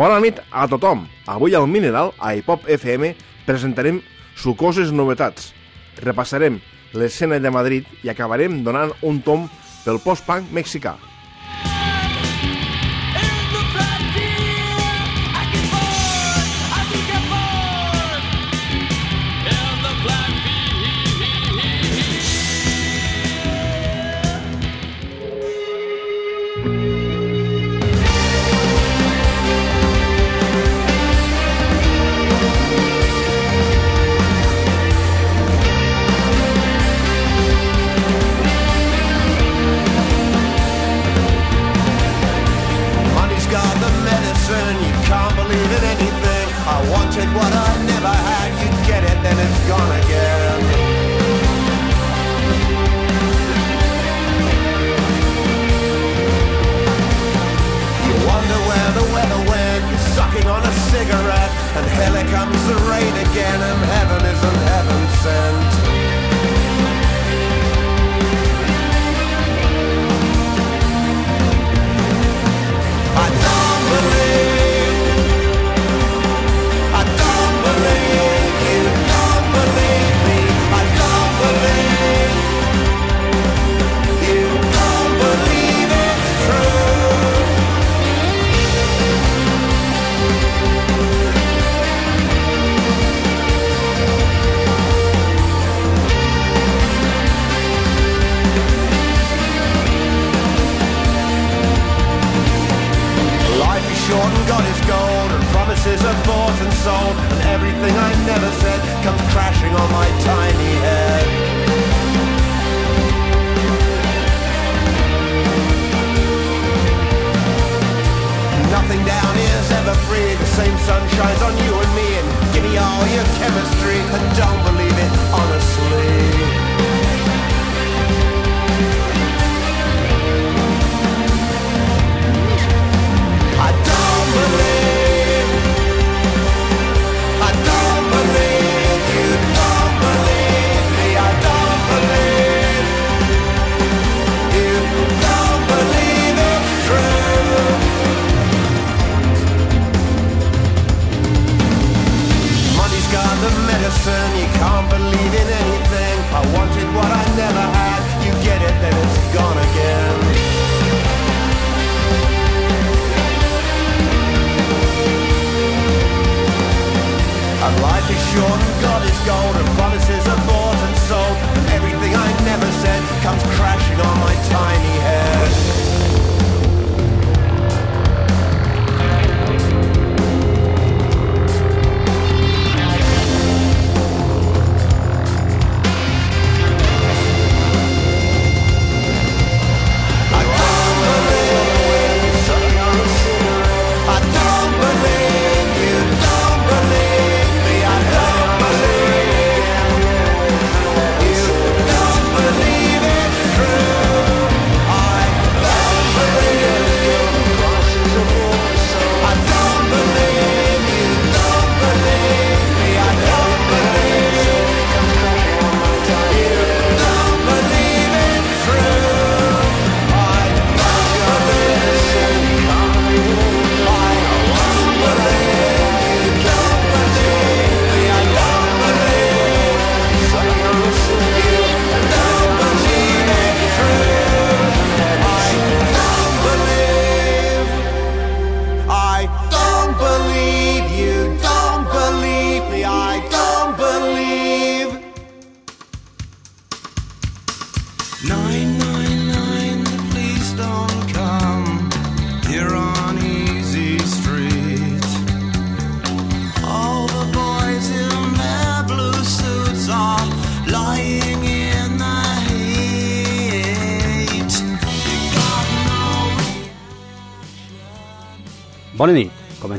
Bona nit a tothom! Avui al Mineral, a Hipop FM, presentarem sucoses novetats. Repassarem l'escena de Madrid i acabarem donant un tom pel post-punk mexicà.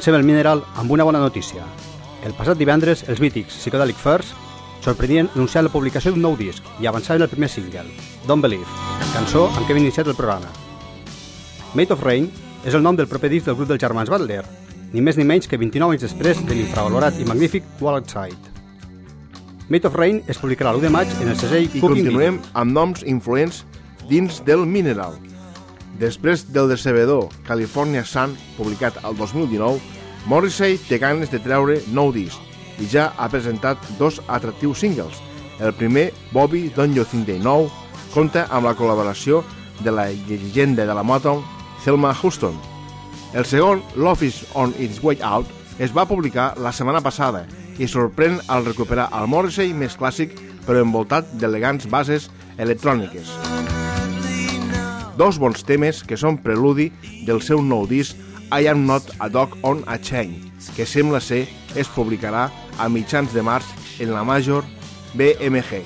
Comencem el Mineral amb una bona notícia. El passat divendres, els mítics Psychedelic First sorprenien anunciant la publicació d'un nou disc i avançaven el primer single, Don't Believe, cançó amb què hem iniciat el programa. Made of Rain és el nom del proper disc del grup dels germans Butler, ni més ni menys que 29 anys després de l'infravalorat i magnífic Wild Side. Made of Rain es publicarà l'1 de maig en el segell I continuem amb noms influents dins del Mineral. Després del decebedor California Sun, publicat el 2019, Morrissey té ganes de treure nou disc i ja ha presentat dos atractius singles. El primer, Bobby Don't You Think They Know, compta amb la col·laboració de la llegenda de la moto Thelma Houston. El segon, Love is on its way out, es va publicar la setmana passada i sorprèn al recuperar el Morrissey més clàssic però envoltat d'elegants bases electròniques. Dos bons temes que són preludi del seu nou disc I Am Not a Dog on a Chain, que sembla ser es publicarà a mitjans de març en la Major BMG.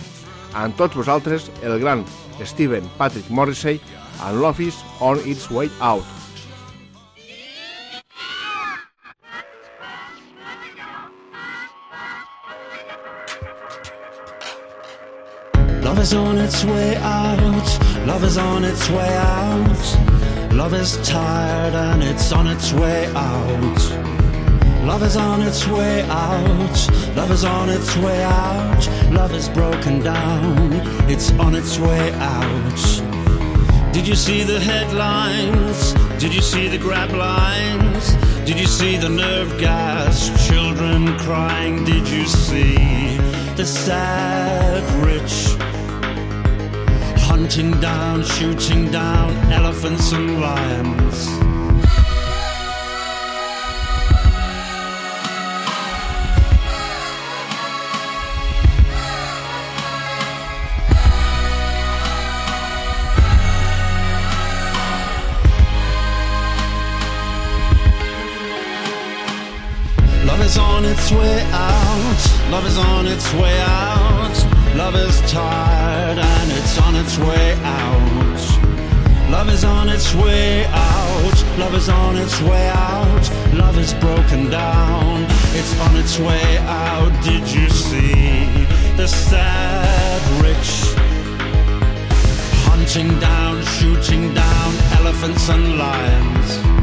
Amb tots vosaltres, el gran Steven Patrick Morrissey and Love on its way out. Love is on its way out. Love is on its way out. Love is tired and it's on its way out. Love is on its way out. Love is on its way out. Love is broken down. It's on its way out. Did you see the headlines? Did you see the grab lines? Did you see the nerve gas? Children crying. Did you see the sad? Hunting down, shooting down elephants and lions. Love is on its way out. Love is on its way out. Love is tired and it's on its way out. Love is on its way out. Love is on its way out. Love is broken down. It's on its way out. Did you see the sad rich? Hunting down, shooting down elephants and lions.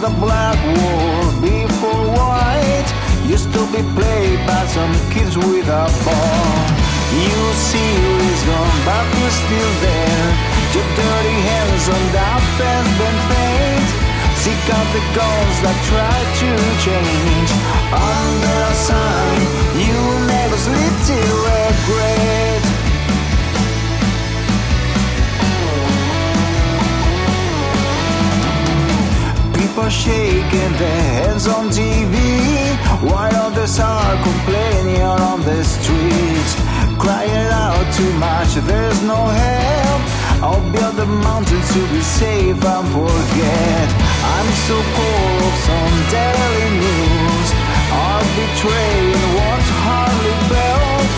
The black wall before white used to be played by some kids with a ball. You see he's gone, but you're still there. Your dirty hands on that fence been paint. Sick out the goals that try to change. Under a sign, you never sleep till regret. People shaking their heads on TV while others are complaining on the streets, crying out too much. There's no help. I'll build a mountain to be safe and forget. I'm so full of some daily news. I'll betray and hardly belt.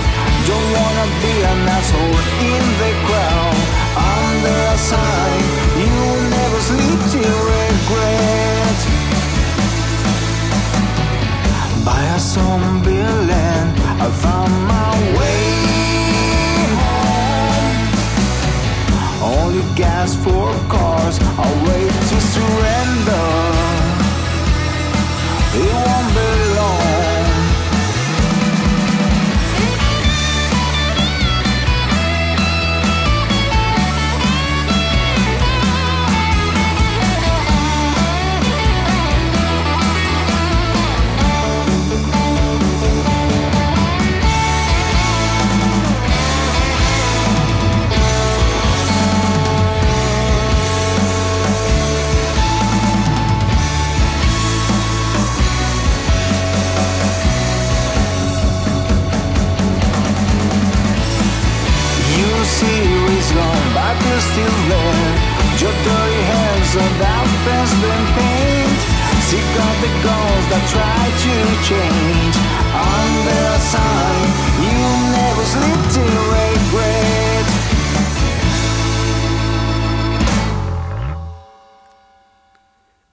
Don't wanna be an asshole in the crowd. Under a sign, you never sleep till regret. By a zombie land, I found my way home. Only gas for cars, I wait to surrender. It won't be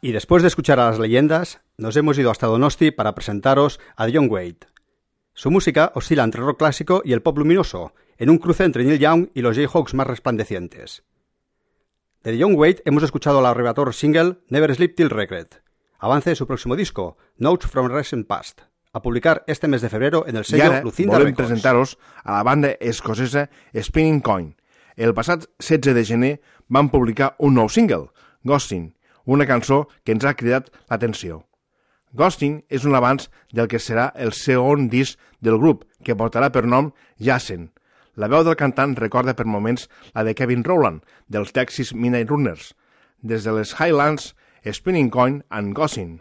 Y después de escuchar a las leyendas, nos hemos ido hasta Donosti para presentaros a John Wade. Su música oscila entre rock clásico y el pop luminoso, en un cruce entre Neil Young y los Jayhawks más resplandecientes. De John Wade hemos escuchado el arrebatador single Never Sleep Till Regret, avance de su próximo disco, Notes from Recent Past, a publicar este mes de febrero en el I sello ara Lucinda volem Records. presentar-vos a la banda escocesa Spinning Coin. El passat 16 de gener van publicar un nou single, Ghosting, una cançó que ens ha cridat l'atenció. Ghosting és un avanç del que serà el segon disc del grup, que portarà per nom Jassen. La veu del cantant recorda per moments la de Kevin Rowland, dels Texas Midnight Runners. Des de les Highlands, Spinning Coin and. Ghosting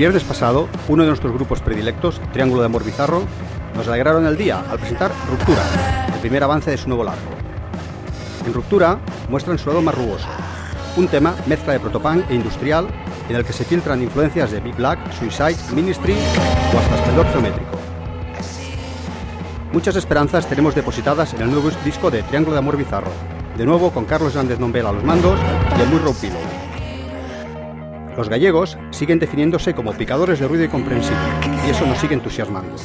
viernes pasado, uno de nuestros grupos predilectos, Triángulo de Amor Bizarro, nos alegraron el día al presentar Ruptura, el primer avance de su nuevo largo. En Ruptura muestran su lado más rugoso, un tema mezcla de protopunk e industrial en el que se filtran influencias de Big Black, Suicide, Ministry o hasta Esplendor Geométrico. Muchas esperanzas tenemos depositadas en el nuevo disco de Triángulo de Amor Bizarro, de nuevo con Carlos Hernández Nombel a los mandos y el muy rompilo. Los gallegos siguen definiéndose como picadores de ruido incomprensible y eso nos sigue entusiasmando.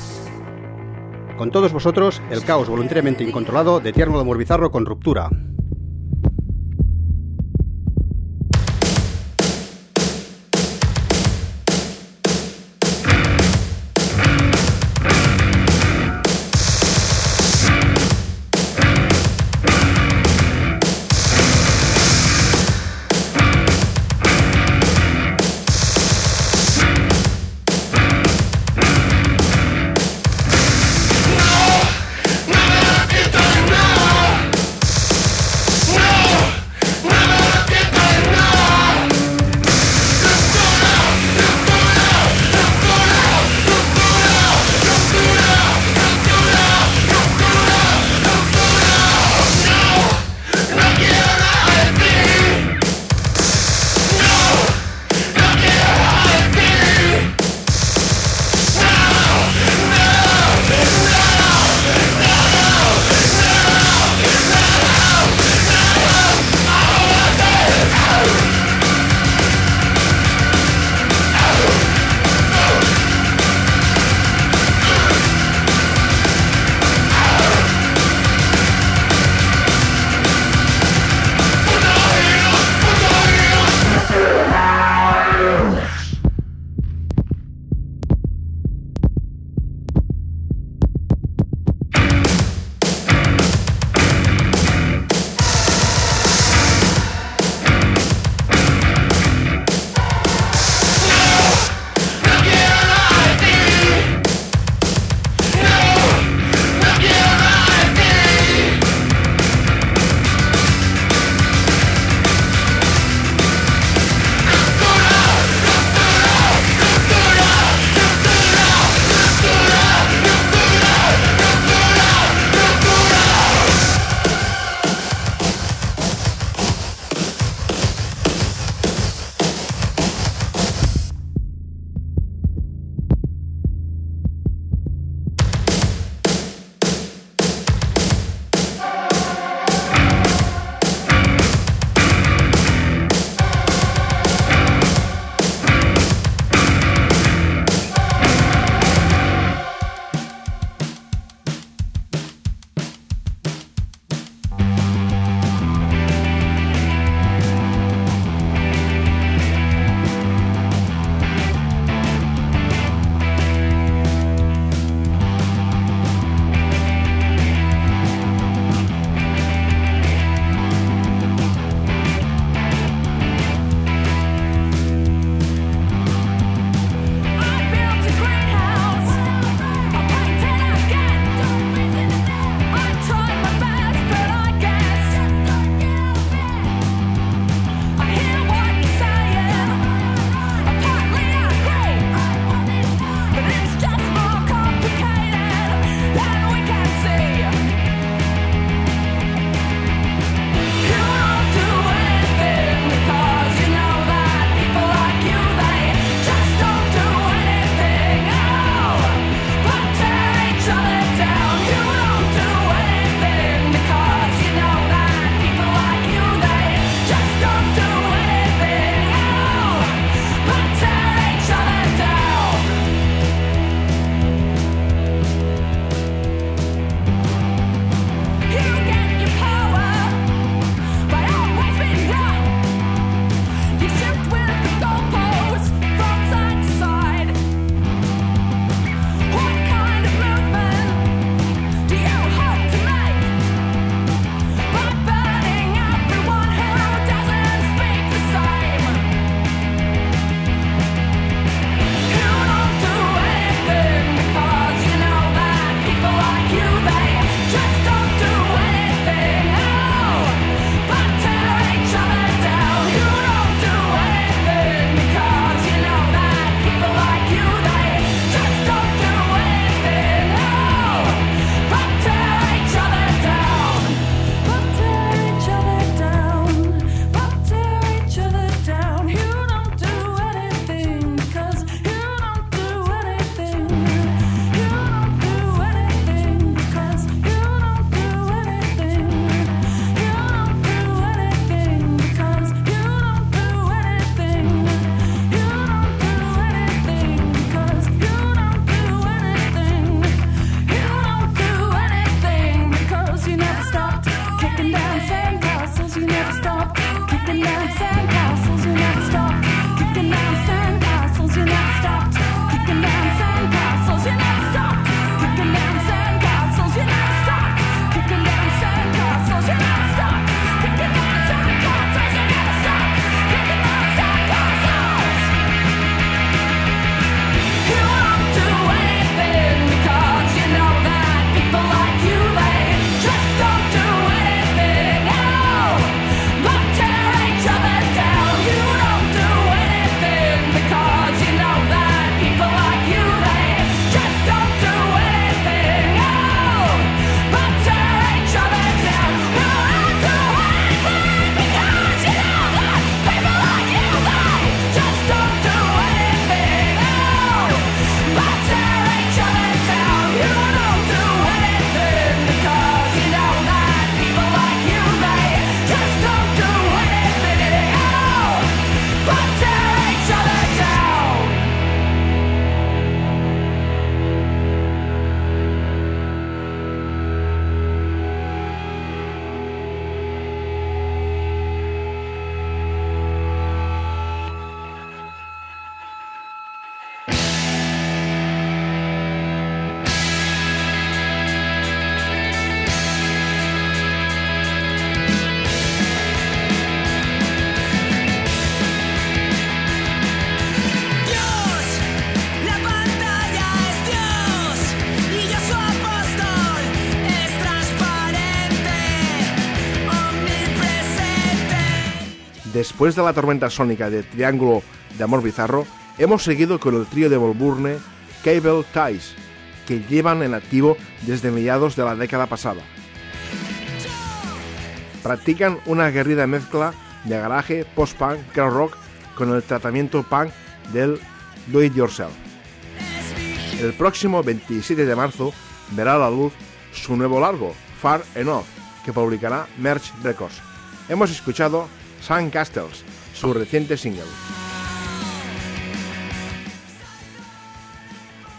Con todos vosotros, el caos voluntariamente incontrolado de Triángulo de Amor Bizarro con ruptura. Después de la tormenta sónica de Triángulo de Amor Bizarro, hemos seguido con el trío de Volburne Cable Ties, que llevan en activo desde mediados de la década pasada. Practican una aguerrida mezcla de garaje, post-punk, crowd rock con el tratamiento punk del do it yourself. El próximo 27 de marzo verá a la luz su nuevo largo, Far Enough, que publicará Merch Records. Hemos escuchado Sun Castles, su reciente single.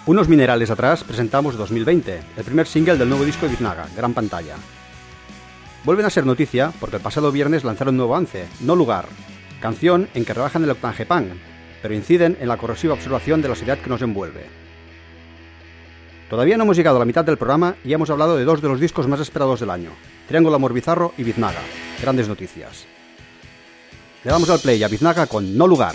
Unos minerales atrás presentamos 2020, el primer single del nuevo disco de Biznaga, Gran Pantalla. Vuelven a ser noticia porque el pasado viernes lanzaron nuevo avance, No Lugar, canción en que rebajan el octanje punk, pero inciden en la corrosiva observación de la sociedad que nos envuelve. Todavía no hemos llegado a la mitad del programa y hemos hablado de dos de los discos más esperados del año, Triángulo Amor Bizarro y Biznaga. Grandes noticias. Le damos al play a Biznaga con No Lugar.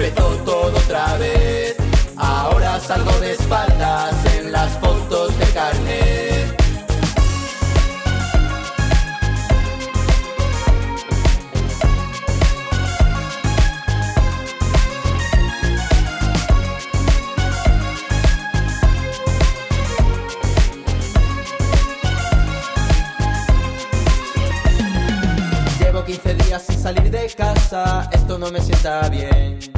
empezó todo otra vez. Ahora salgo de espaldas en las fotos de carnet. Llevo 15 días sin salir de casa, esto no me sienta bien.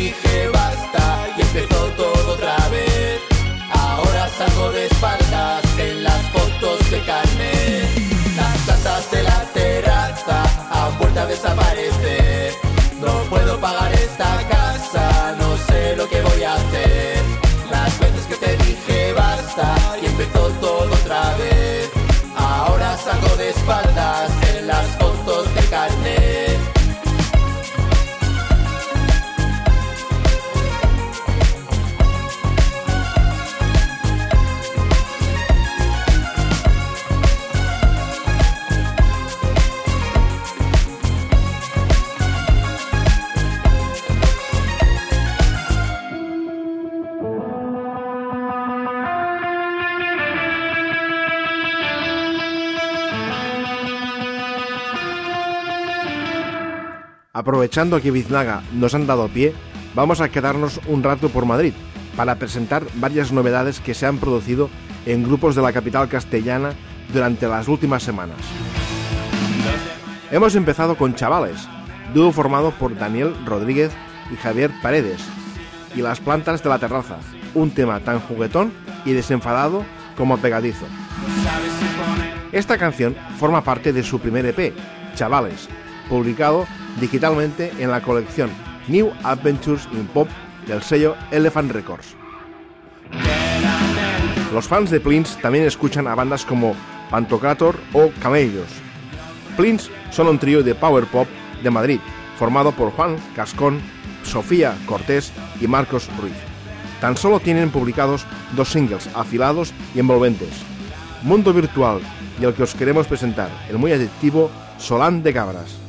dije basta y empezó todo otra vez. Ahora salgo de espaldas en las fotos de carne. Las plantas de la terraza han vuelto a desaparecer. No puedo pagar esta casa, no sé lo que voy a hacer. Las veces que te dije basta y empezó todo otra vez. Ahora salgo de espaldas en las fotos de carnet. Aprovechando que Biznaga nos han dado pie, vamos a quedarnos un rato por Madrid para presentar varias novedades que se han producido en grupos de la capital castellana durante las últimas semanas. Hemos empezado con Chavales, dúo formado por Daniel Rodríguez y Javier Paredes, y Las Plantas de la Terraza, un tema tan juguetón y desenfadado como pegadizo. Esta canción forma parte de su primer EP, Chavales, publicado digitalmente en la colección New Adventures in Pop del sello Elephant Records. Los fans de Plins también escuchan a bandas como Pantocrator o Camellos. Plins son un trío de power pop de Madrid, formado por Juan Cascón, Sofía Cortés y Marcos Ruiz. Tan solo tienen publicados dos singles afilados y envolventes, Mundo Virtual y el que os queremos presentar, el muy adictivo Solán de Cabras.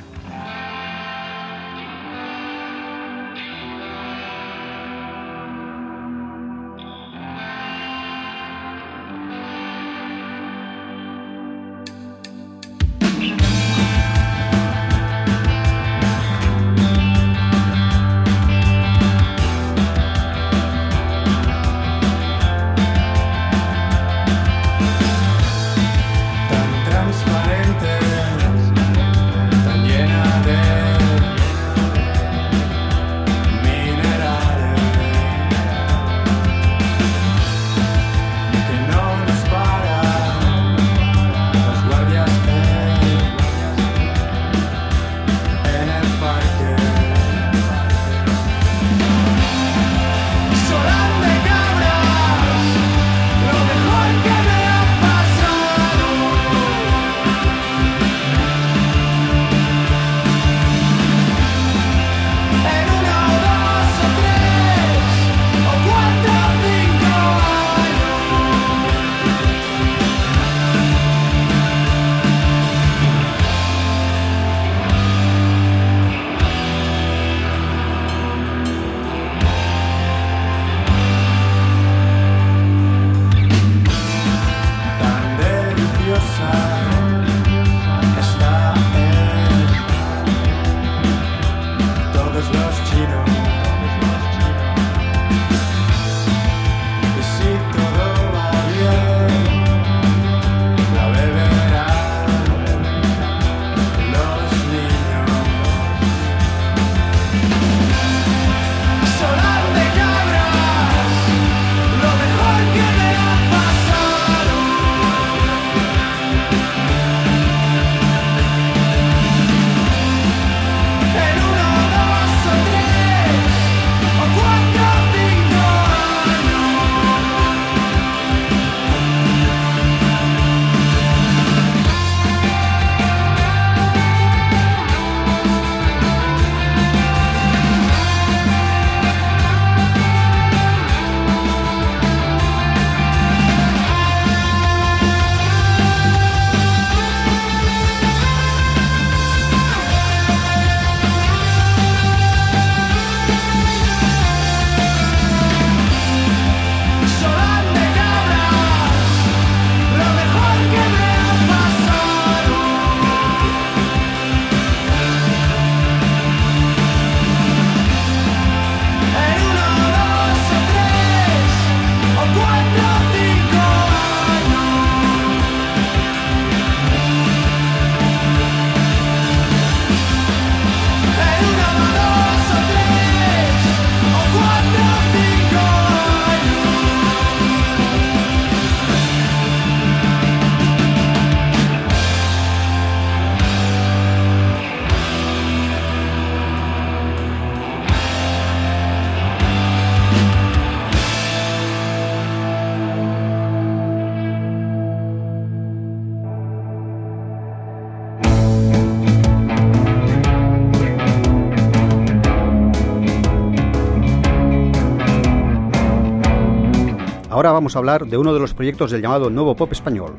Ahora vamos a hablar de uno de los proyectos del llamado Nuevo Pop Español.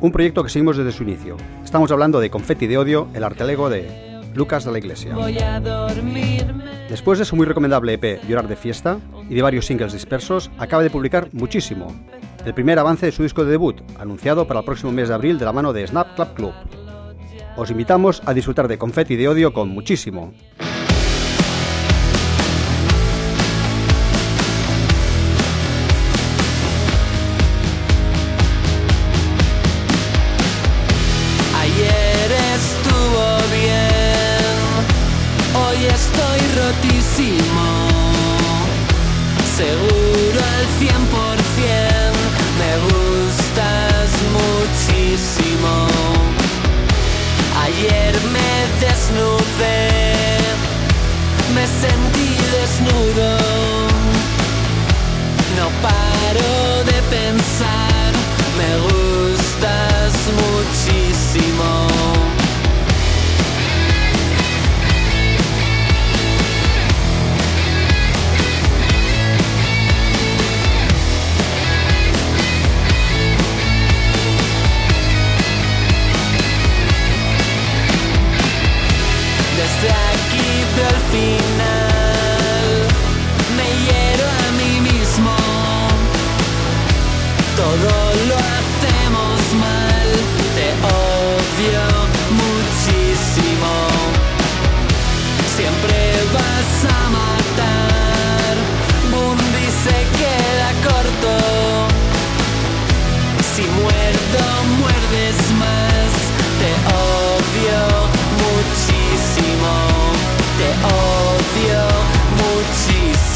Un proyecto que seguimos desde su inicio. Estamos hablando de Confetti de Odio, el artelego de Lucas de la Iglesia. Después de su muy recomendable EP Llorar de Fiesta y de varios singles dispersos, acaba de publicar Muchísimo, el primer avance de su disco de debut, anunciado para el próximo mes de abril de la mano de Snap Club Club. Os invitamos a disfrutar de Confetti de Odio con Muchísimo.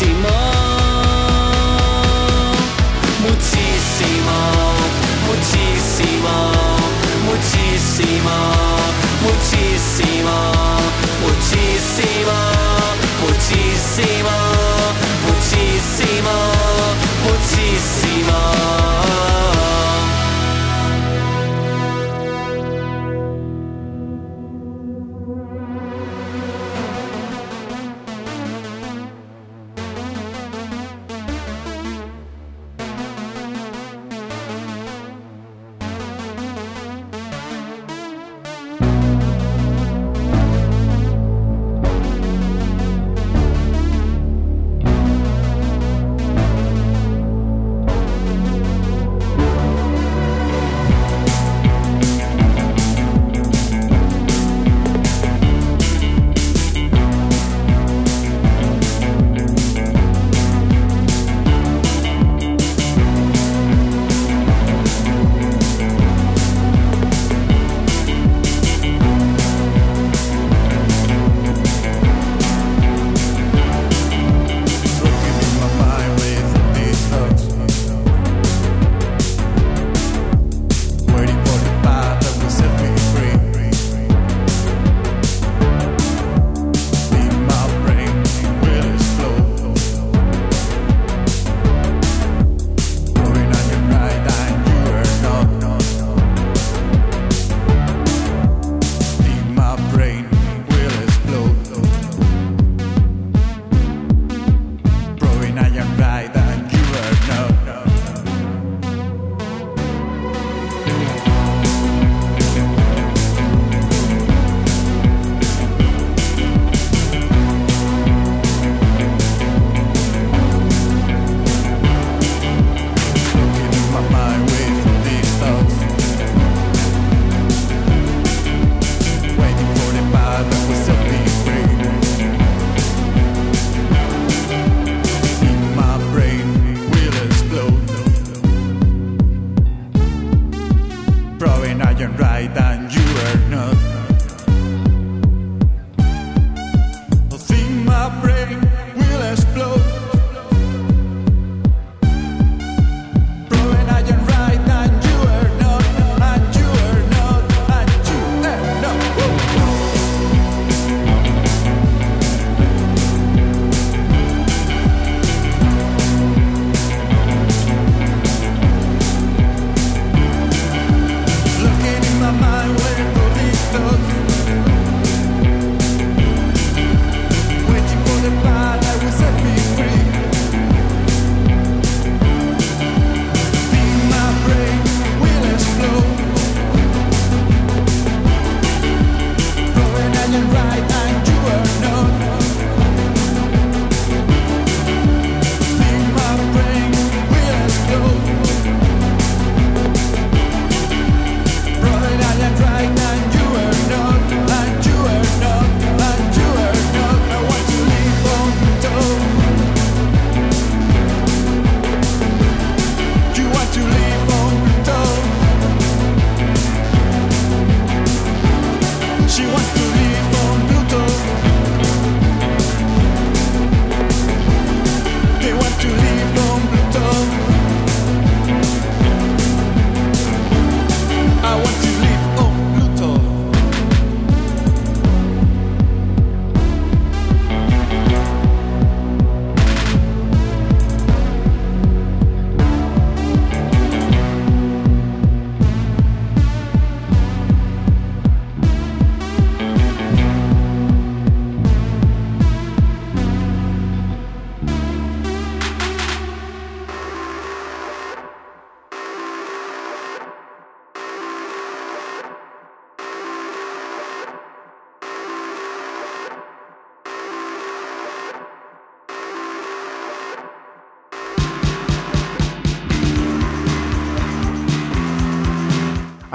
Muchísimo.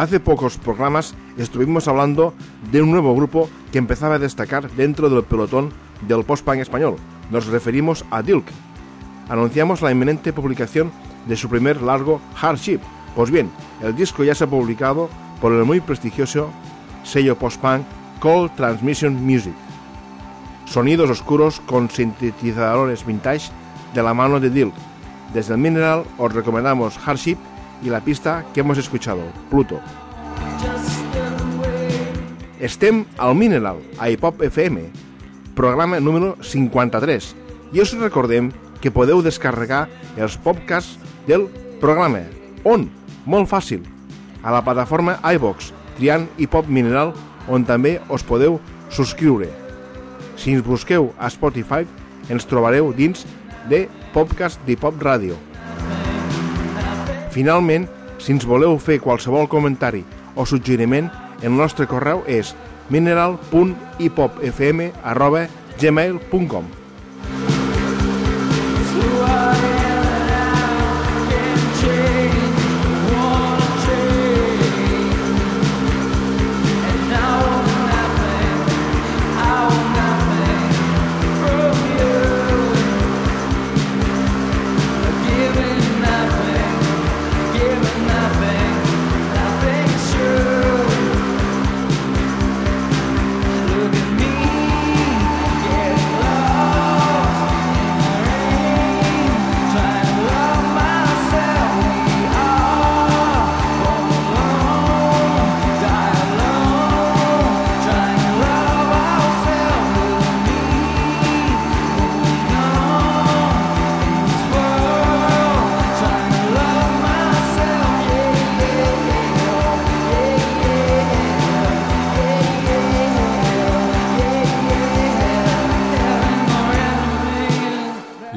Hace pocos programas estuvimos hablando de un nuevo grupo que empezaba a destacar dentro del pelotón del post-punk español. Nos referimos a Dilk. Anunciamos la inminente publicación de su primer largo Hardship. Pues bien, el disco ya se ha publicado por el muy prestigioso sello post-punk Cold Transmission Music. Sonidos oscuros con sintetizadores vintage de la mano de Dilk. Desde el Mineral os recomendamos Hardship y la pista que hemos escuchado, Pluto. Estem al Mineral, a Hip-Hop FM, programa número 53, i us recordem que podeu descarregar els podcasts del programa. On? Molt fàcil. A la plataforma iVox, triant Hip-Hop Mineral, on també us podeu subscriure. Si ens busqueu a Spotify, ens trobareu dins de podcast d'Hip-Hop Radio. Finalment, si ens voleu fer qualsevol comentari o suggeriment, el nostre correu és mineral.hipopfm.gmail.com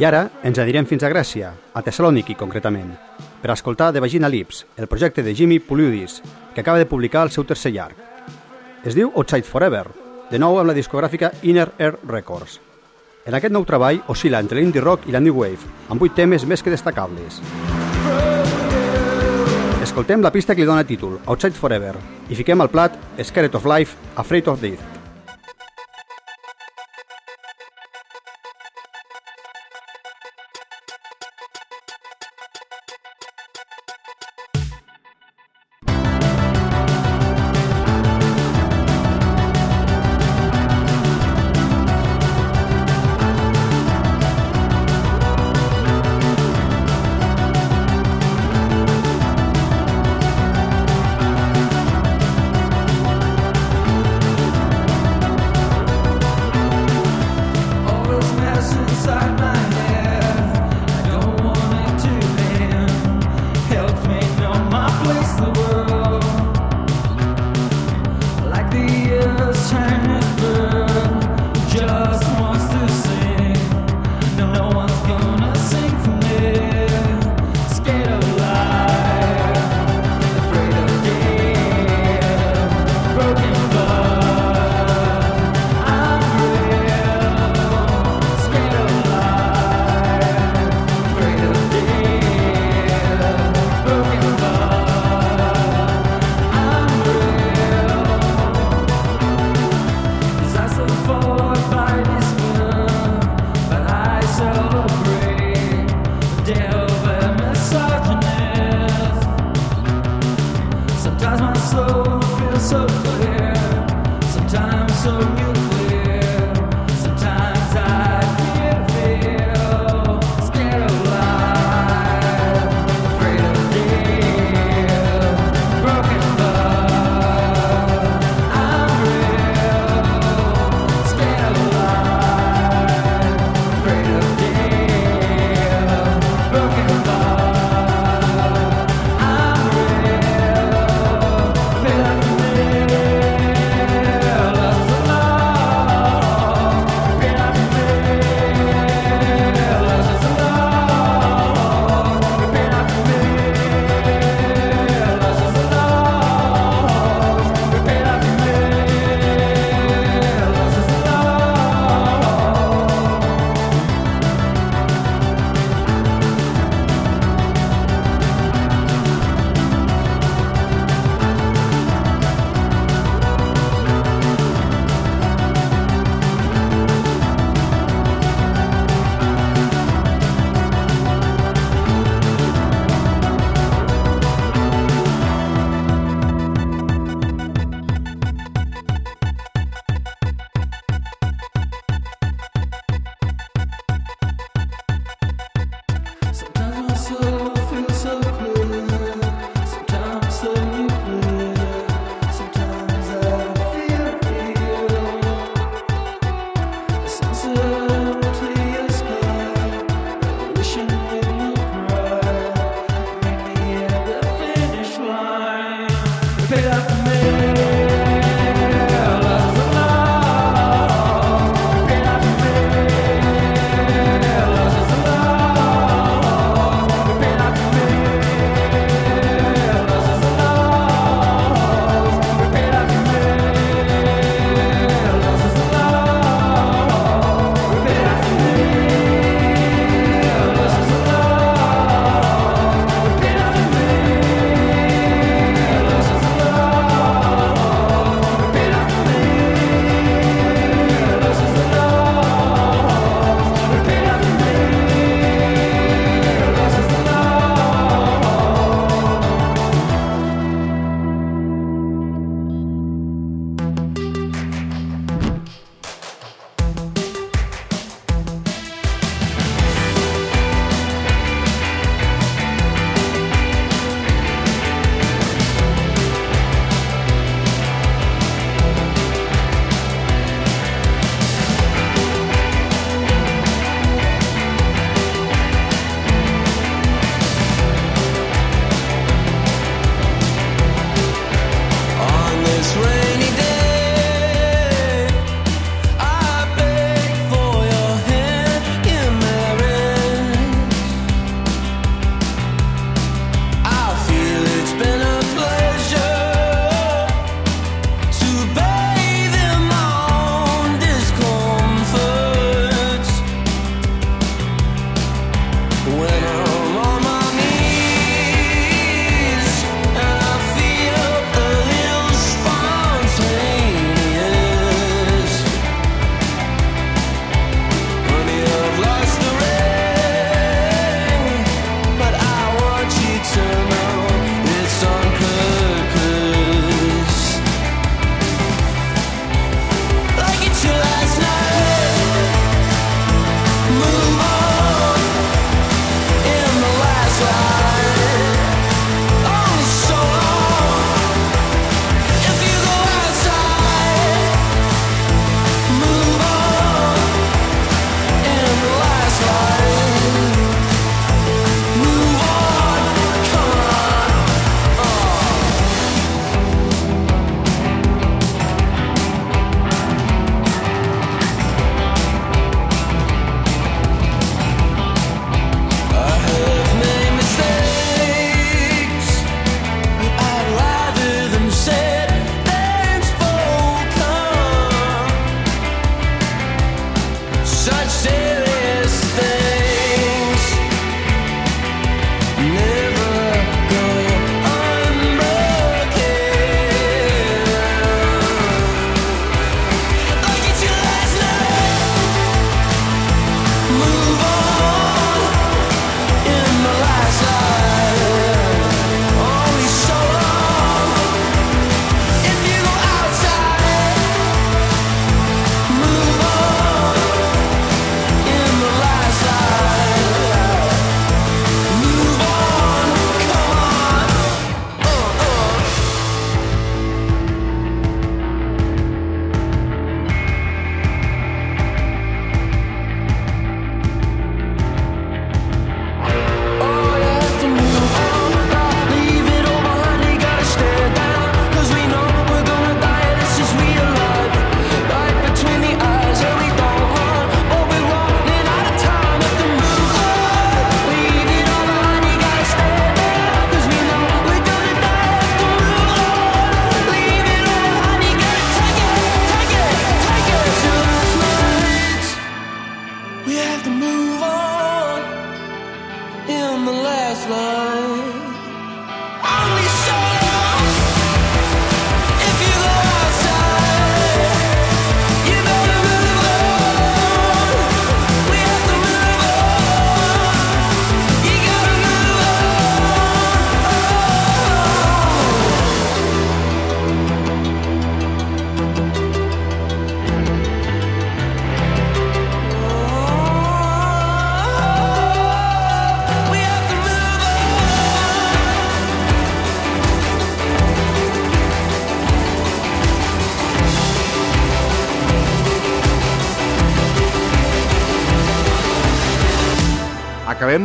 ara ens anirem fins a Grècia, a Tessaloniki concretament, per escoltar The Vagina Lips, el projecte de Jimmy Puliudis, que acaba de publicar el seu tercer llarg. Es diu Outside Forever, de nou amb la discogràfica Inner Air Records. En aquest nou treball oscil·la entre l'indie rock i la new wave, amb vuit temes més que destacables. Escoltem la pista que li dona títol, Outside Forever, i fiquem al plat Scared of Life, Afraid of Death.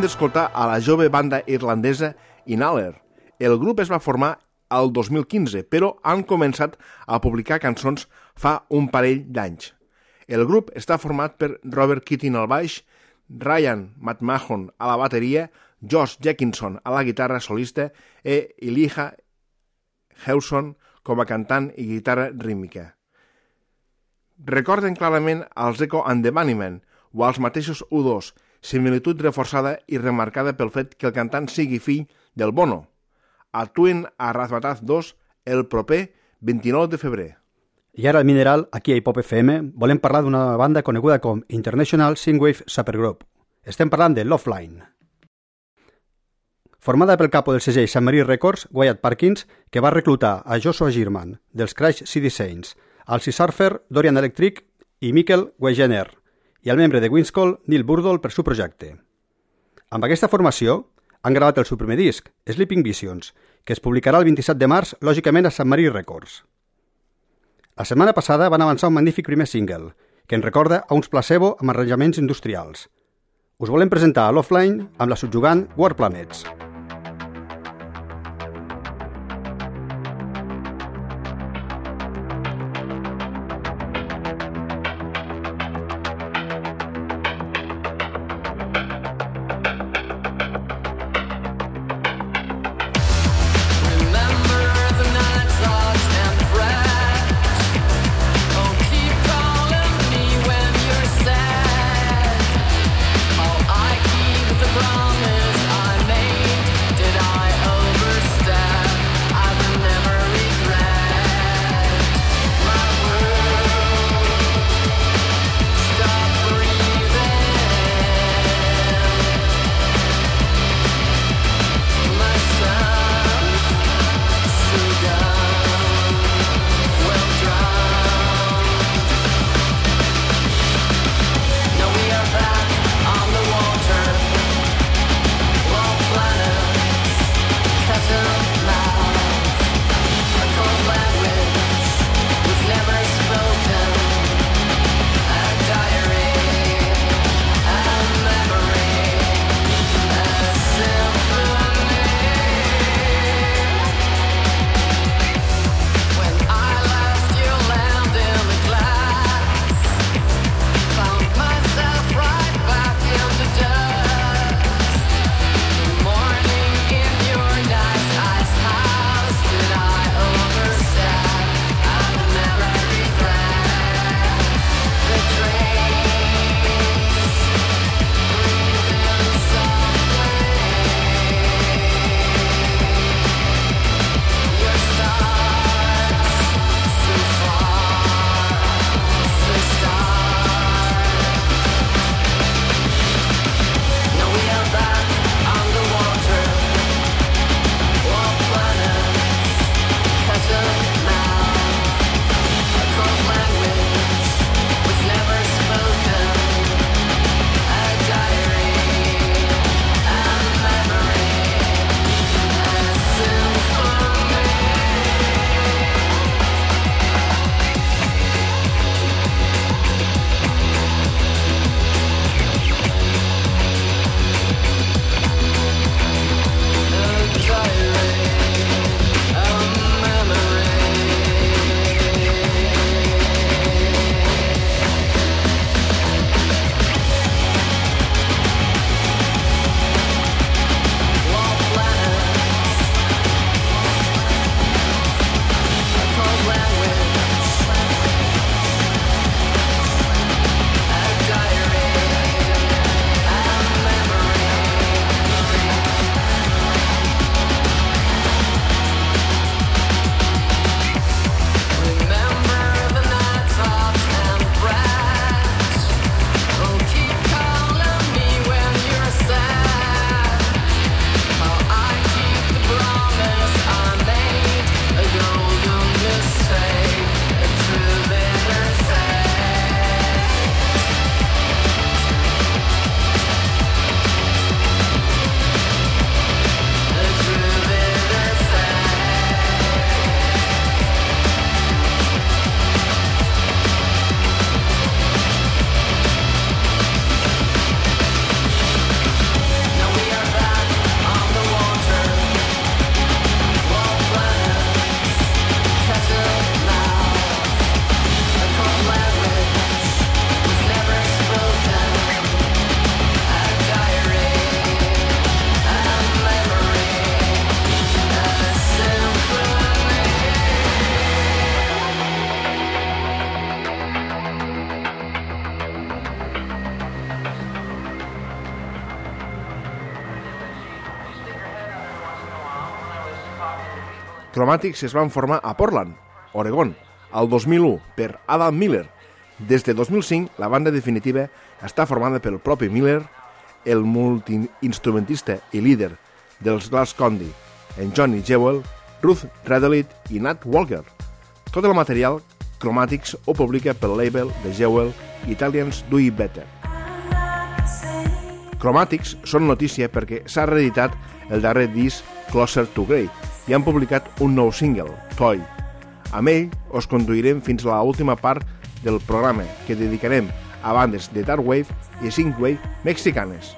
D'escoltar a la jove banda irlandesa Inhaler. El grup es va formar al 2015, però han començat a publicar cançons fa un parell d'anys. El grup està format per Robert Keating al baix, Ryan McMahon a la bateria, Josh Jackinson a la guitarra solista e Elijah Hewson com a cantant i guitarra rítmica. Recorden clarament als Echo and the Bunnymen o als mateixos U2, similitud reforçada i remarcada pel fet que el cantant sigui fill del Bono. Actuen a Razmataz 2 el proper 29 de febrer. I ara al Mineral, aquí a Hip Hop FM, volem parlar d'una banda coneguda com International Synthwave Supergroup. Estem parlant de Loveline. Formada pel capo del segell San Marie Records, Wyatt Parkins, que va reclutar a Joshua Girman, dels Crash City Saints, al Sea Surfer, Dorian Electric i Mikkel Wegener, i el membre de Winscall, Neil Burdle, per su projecte. Amb aquesta formació, han gravat el seu primer disc, Sleeping Visions, que es publicarà el 27 de març, lògicament a San Marie Records. La setmana passada van avançar un magnífic primer single, que ens recorda a uns placebo amb arranjaments industrials. Us volem presentar a l'offline amb la subjugant War Planets. Chromatics es van formar a Portland, Oregon, al 2001 per Adam Miller. Des de 2005, la banda definitiva està formada pel propi Miller, el multiinstrumentista i líder dels Glass Condi, en Johnny Jewell, Ruth Radelit i Nat Walker. Tot el material Chromatics ho publica pel label de Jewell Italians Do It Better. Chromatics són notícia perquè s'ha reeditat el darrer disc Closer to Grey i han publicat un nou single, Toy. Amb ell us conduirem fins a la última part del programa que dedicarem a bandes de Dark Wave i Synthwave mexicanes.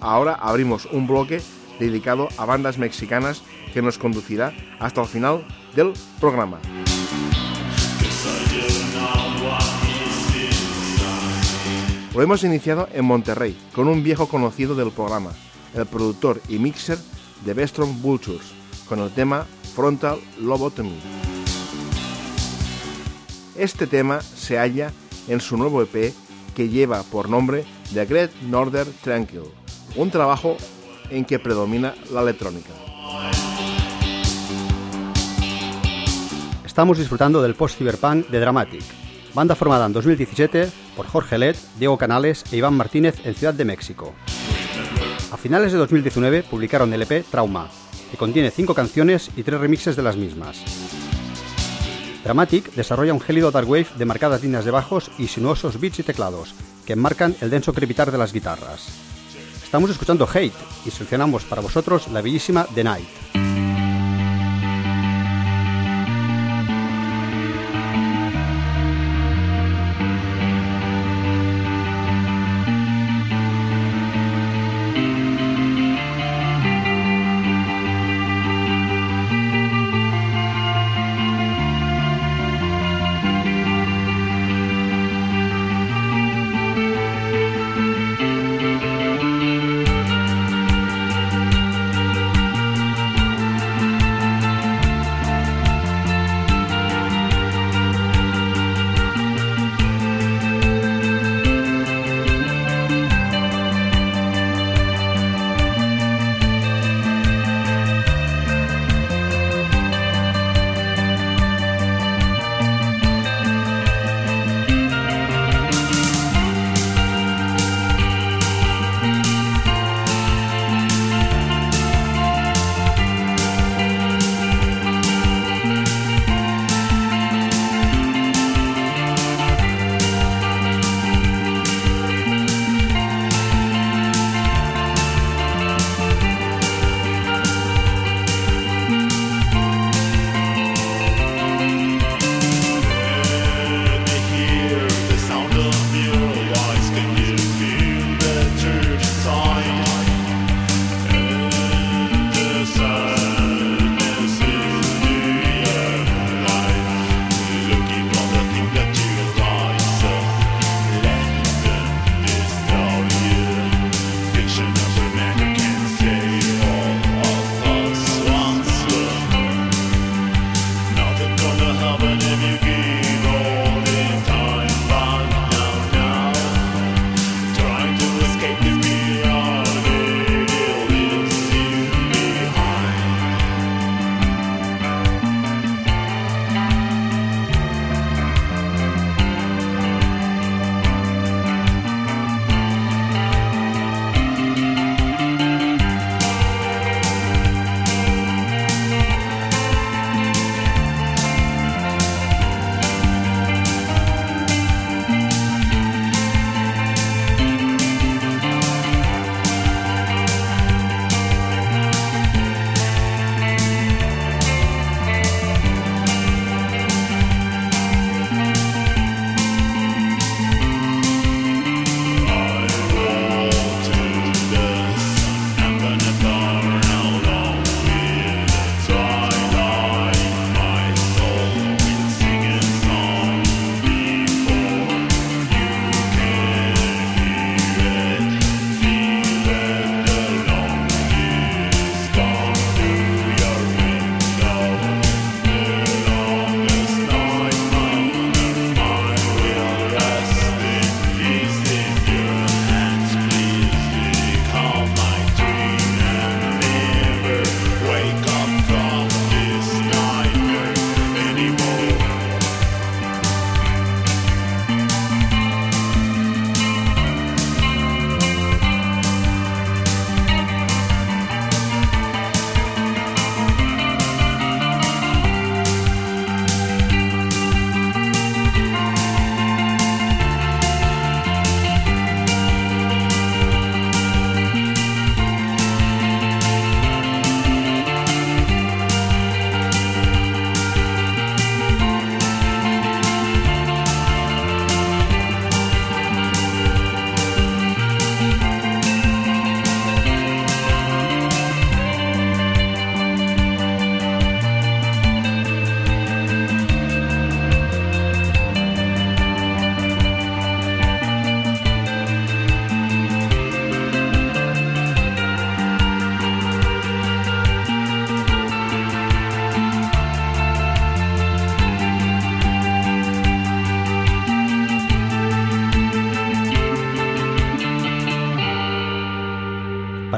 Ahora abrimos un bloque dedicado a bandas mexicanas que nos conducirá hasta el final del programa. Lo hemos iniciado en Monterrey con un viejo conocido del programa, el productor y mixer de Bestrom Vultures, con el tema Frontal Lobotomy. Este tema se halla en su nuevo EP que lleva por nombre The Great Northern Tranquil, un trabajo en que predomina la electrónica. Estamos disfrutando del post-cyberpunk de Dramatic, banda formada en 2017 por Jorge Let, Diego Canales e Iván Martínez en Ciudad de México. A finales de 2019 publicaron el EP Trauma, que contiene cinco canciones y tres remixes de las mismas. Dramatic desarrolla un gélido dark wave de marcadas líneas de bajos y sinuosos beats y teclados, que enmarcan el denso crepitar de las guitarras. Estamos escuchando Hate y seleccionamos para vosotros la bellísima The Night.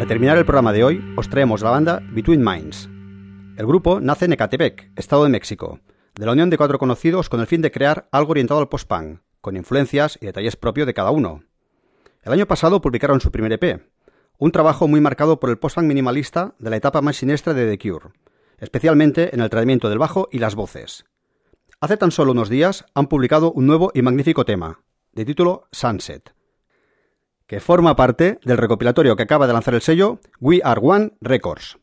Para terminar el programa de hoy, os traemos la banda Between Minds. El grupo nace en Ecatepec, Estado de México, de la unión de cuatro conocidos con el fin de crear algo orientado al post-punk, con influencias y detalles propios de cada uno. El año pasado publicaron su primer EP, un trabajo muy marcado por el post-punk minimalista de la etapa más siniestra de The Cure, especialmente en el tratamiento del bajo y las voces. Hace tan solo unos días han publicado un nuevo y magnífico tema, de título Sunset, que forma parte del recopilatorio que acaba de lanzar el sello We Are One Records.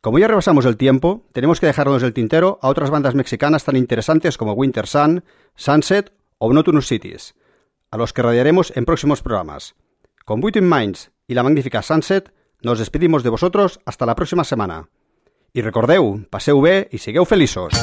Como ya rebasamos el tiempo, tenemos que dejarnos el tintero a otras bandas mexicanas tan interesantes como Winter Sun, Sunset o Monotonous Cities, a los que radiaremos en próximos programas. Con Between Minds y la magnífica Sunset, nos despedimos de vosotros hasta la próxima semana. I recordeu, passeu bé i sigueu feliços.